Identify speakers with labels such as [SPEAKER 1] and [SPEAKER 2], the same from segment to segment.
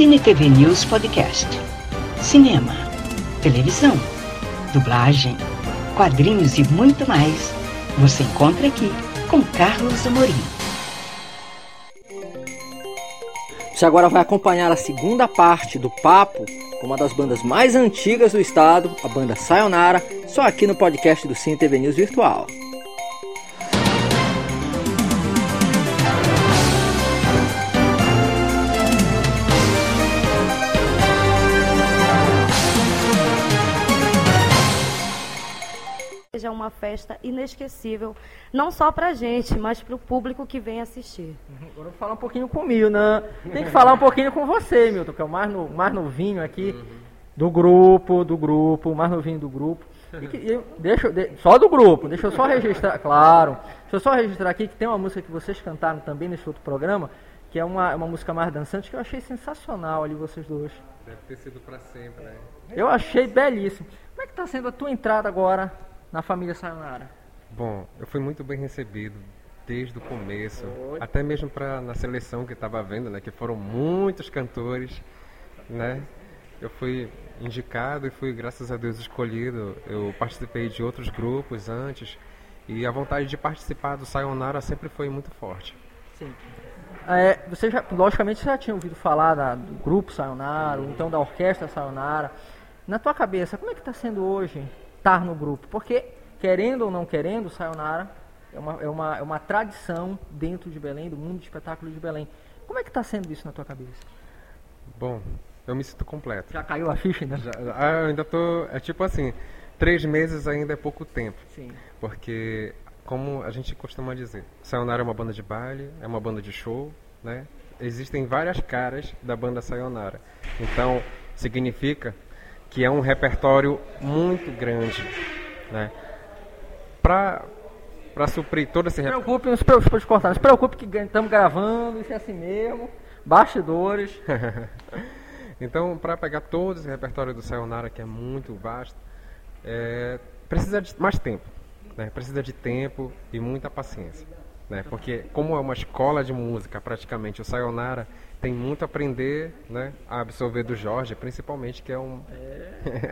[SPEAKER 1] Cine TV News Podcast. Cinema, televisão, dublagem, quadrinhos e muito mais. Você encontra aqui com Carlos Amorim.
[SPEAKER 2] Você agora vai acompanhar a segunda parte do papo com uma das bandas mais antigas do estado, a banda Sayonara, só aqui no podcast do Cine TV News Virtual.
[SPEAKER 3] Seja uma festa inesquecível, não só para a gente, mas para o público que vem assistir.
[SPEAKER 2] Agora vou falar um pouquinho comigo, né? Tem que falar um pouquinho com você, Milton, que é o mais, no, mais novinho aqui do grupo, do grupo, o mais novinho do grupo. E que, eu, deixa, de, só do grupo, deixa eu só registrar, claro, deixa eu só registrar aqui que tem uma música que vocês cantaram também nesse outro programa, que é uma, uma música mais dançante que eu achei sensacional ali, vocês dois.
[SPEAKER 4] Deve ter sido para sempre, né?
[SPEAKER 2] Eu achei belíssimo. Como é que está sendo a tua entrada agora na família Sayonara?
[SPEAKER 4] Bom, eu fui muito bem recebido desde o começo, até mesmo para na seleção que estava vendo, né, que foram muitos cantores, né? Eu fui indicado e fui, graças a Deus, escolhido. Eu participei de outros grupos antes e a vontade de participar do Sayonara sempre foi muito forte.
[SPEAKER 2] Sim. É, você já, logicamente, já tinha ouvido falar da, do grupo Sayonara, ou então da orquestra Sayonara. Na tua cabeça, como é que está sendo hoje estar no grupo? Porque, querendo ou não querendo, Sayonara é uma, é uma, é uma tradição dentro de Belém, do mundo de espetáculo de Belém. Como é que está sendo isso na tua cabeça?
[SPEAKER 4] Bom, eu me sinto completo.
[SPEAKER 2] Já caiu a ficha ainda?
[SPEAKER 4] Já, ah, eu ainda tô. É tipo assim, três meses ainda é pouco tempo.
[SPEAKER 2] Sim.
[SPEAKER 4] Porque, como a gente costuma dizer, Sayonara é uma banda de baile, é uma banda de show, né? Existem várias caras da banda Sayonara. Então, significa que é um repertório muito grande, né? Pra, pra suprir todo esse repertório.
[SPEAKER 2] preocupe, não se preocupe, cortar, não se preocupe que estamos gravando, isso é assim mesmo. Bastidores.
[SPEAKER 4] Então, para pegar todo esse repertório do Sayonara, que é muito vasto, é, precisa de mais tempo. Né? Precisa de tempo e muita paciência. Né? Porque, como é uma escola de música, praticamente, o Sayonara tem muito a aprender né, a absorver do Jorge, principalmente, que é um.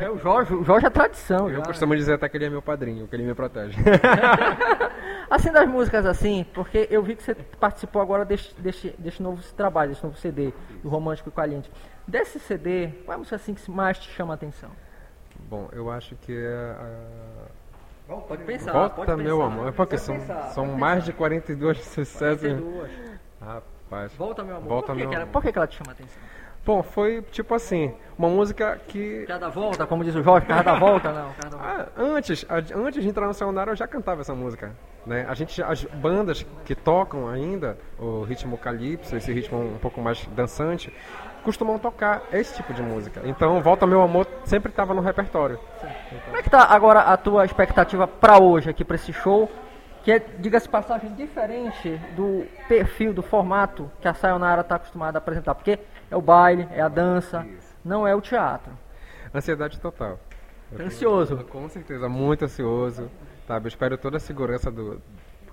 [SPEAKER 2] É o Jorge, o Jorge é tradição.
[SPEAKER 4] Eu
[SPEAKER 2] já.
[SPEAKER 4] costumo dizer até que ele é meu padrinho, que ele me protege.
[SPEAKER 2] Assim das músicas assim, porque eu vi que você participou agora deste, deste, deste novo trabalho, desse novo CD, do Romântico e Caliente. Desse CD, qual é a música assim que mais te chama a atenção?
[SPEAKER 4] Bom, eu acho que é. a-
[SPEAKER 2] Pode pensar,
[SPEAKER 4] Volta, meu amor. É porque são, são mais de 42 sucessos. Rapaz.
[SPEAKER 2] Volta, meu amor.
[SPEAKER 4] Volta,
[SPEAKER 2] por que,
[SPEAKER 4] meu
[SPEAKER 2] que ela, por que, que ela te chama a atenção?
[SPEAKER 4] Bom, foi tipo assim, uma música que
[SPEAKER 2] Cada volta, como diz o Jorge, cada volta, não. Cada volta.
[SPEAKER 4] Ah, antes, antes de entrar no Sayonara eu já cantava essa música, né? A gente, as bandas que tocam ainda o ritmo calypso, esse ritmo um pouco mais dançante, costumam tocar esse tipo de música. Então, Volta Meu Amor sempre estava no repertório.
[SPEAKER 2] Como é que tá agora a tua expectativa pra hoje aqui, pra esse show? Que é, diga-se passagem, diferente do perfil, do formato que a Sayonara está acostumada a apresentar. Porque é o baile, é a dança, não é o teatro.
[SPEAKER 4] Ansiedade total. Tô-
[SPEAKER 2] Ansioso.
[SPEAKER 4] tô Com certeza, muito ansioso, sabe? Eu espero toda a segurança do...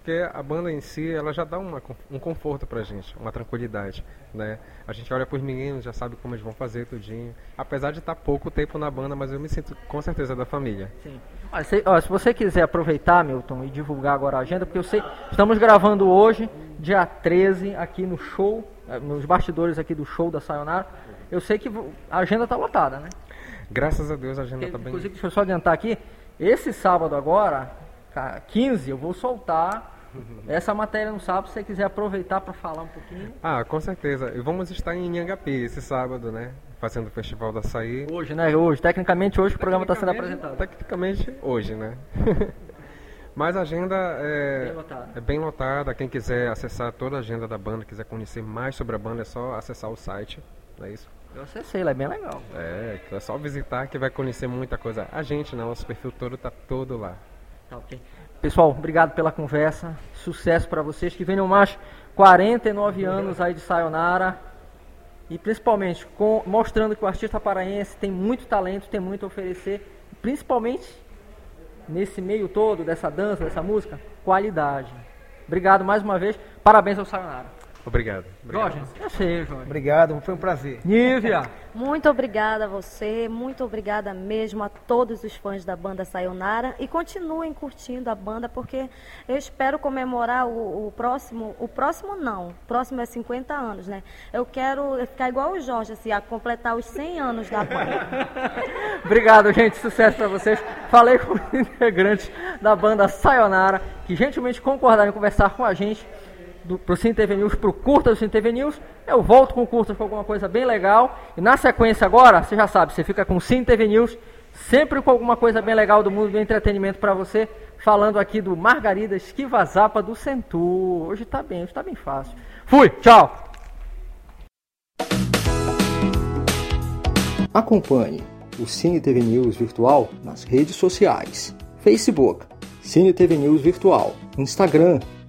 [SPEAKER 4] Porque a banda em si, ela já dá uma, um conforto pra gente, uma tranquilidade, né? A gente olha pros meninos, já sabe como eles vão fazer tudinho. Apesar de estar pouco tempo na banda, mas eu me sinto com certeza da família.
[SPEAKER 2] Sim. Olha, se, ó, se você quiser aproveitar, Milton, e divulgar agora a agenda, porque eu sei, estamos gravando hoje, dia 13, aqui no show, eh, nos bastidores aqui do show da Sayonara. Eu sei que a agenda está lotada, né?
[SPEAKER 4] Graças a Deus a agenda tá bem...
[SPEAKER 2] Inclusive, deixa eu só adiantar aqui, esse sábado agora, ca- 15, eu vou soltar essa matéria no sábado, se você quiser aproveitar para falar um pouquinho.
[SPEAKER 4] Ah, com certeza. E vamos estar em Nhangapi esse sábado, né? Fazendo o Festival da Açaí.
[SPEAKER 2] Hoje, né? Hoje, tecnicamente hoje o programa está sendo
[SPEAKER 4] Tecnicamente-
[SPEAKER 2] apresentado.
[SPEAKER 4] Tecnicamente hoje, né? Mas a agenda é
[SPEAKER 2] Bem lotada.
[SPEAKER 4] é bem lotada. Quem quiser acessar toda a agenda da banda, quiser conhecer mais sobre a banda, é só acessar o site. Não é isso?
[SPEAKER 2] Eu acessei, lá é bem legal.
[SPEAKER 4] É, é só visitar que vai conhecer muita coisa. A gente, né? Nosso perfil todo tá todo lá.
[SPEAKER 2] Tá, ok. Pessoal, obrigado pela conversa. Sucesso para vocês que venham mais 49 anos aí de Sayonara. E principalmente com- mostrando que o artista paraense tem muito talento, tem muito a oferecer. Principalmente nesse meio todo dessa dança, dessa música, qualidade. Obrigado mais uma vez. Parabéns ao Sayonara.
[SPEAKER 4] Obrigado. obrigado.
[SPEAKER 2] Jorge, sei, Jorge.
[SPEAKER 5] Obrigado, foi um prazer.
[SPEAKER 2] Nívia.
[SPEAKER 3] Muito obrigada a você, muito obrigada mesmo a todos os fãs da banda Sayonara e continuem curtindo a banda porque eu espero comemorar o, o próximo, o próximo não, o próximo é 50 anos, né? Eu quero ficar igual o Jorge, assim, a completar os 100 anos da banda.
[SPEAKER 2] Obrigado, gente, sucesso para vocês. Falei com os integrantes da banda Sayonara que gentilmente concordaram em conversar com a gente do, pro Cine TV News, pro curta do Cine TV News. Eu volto com curtas com alguma coisa bem legal. E na sequência agora, você já sabe, você fica com o Cine TV News, sempre com alguma coisa bem legal do mundo do entretenimento para você. Falando aqui do Margarida Esquivazapa do Centur. Hoje tá bem, hoje tá bem fácil. Fui, tchau!
[SPEAKER 6] Acompanhe o Cine TV News Virtual nas redes sociais. Facebook, Cine TV News Virtual. Instagram,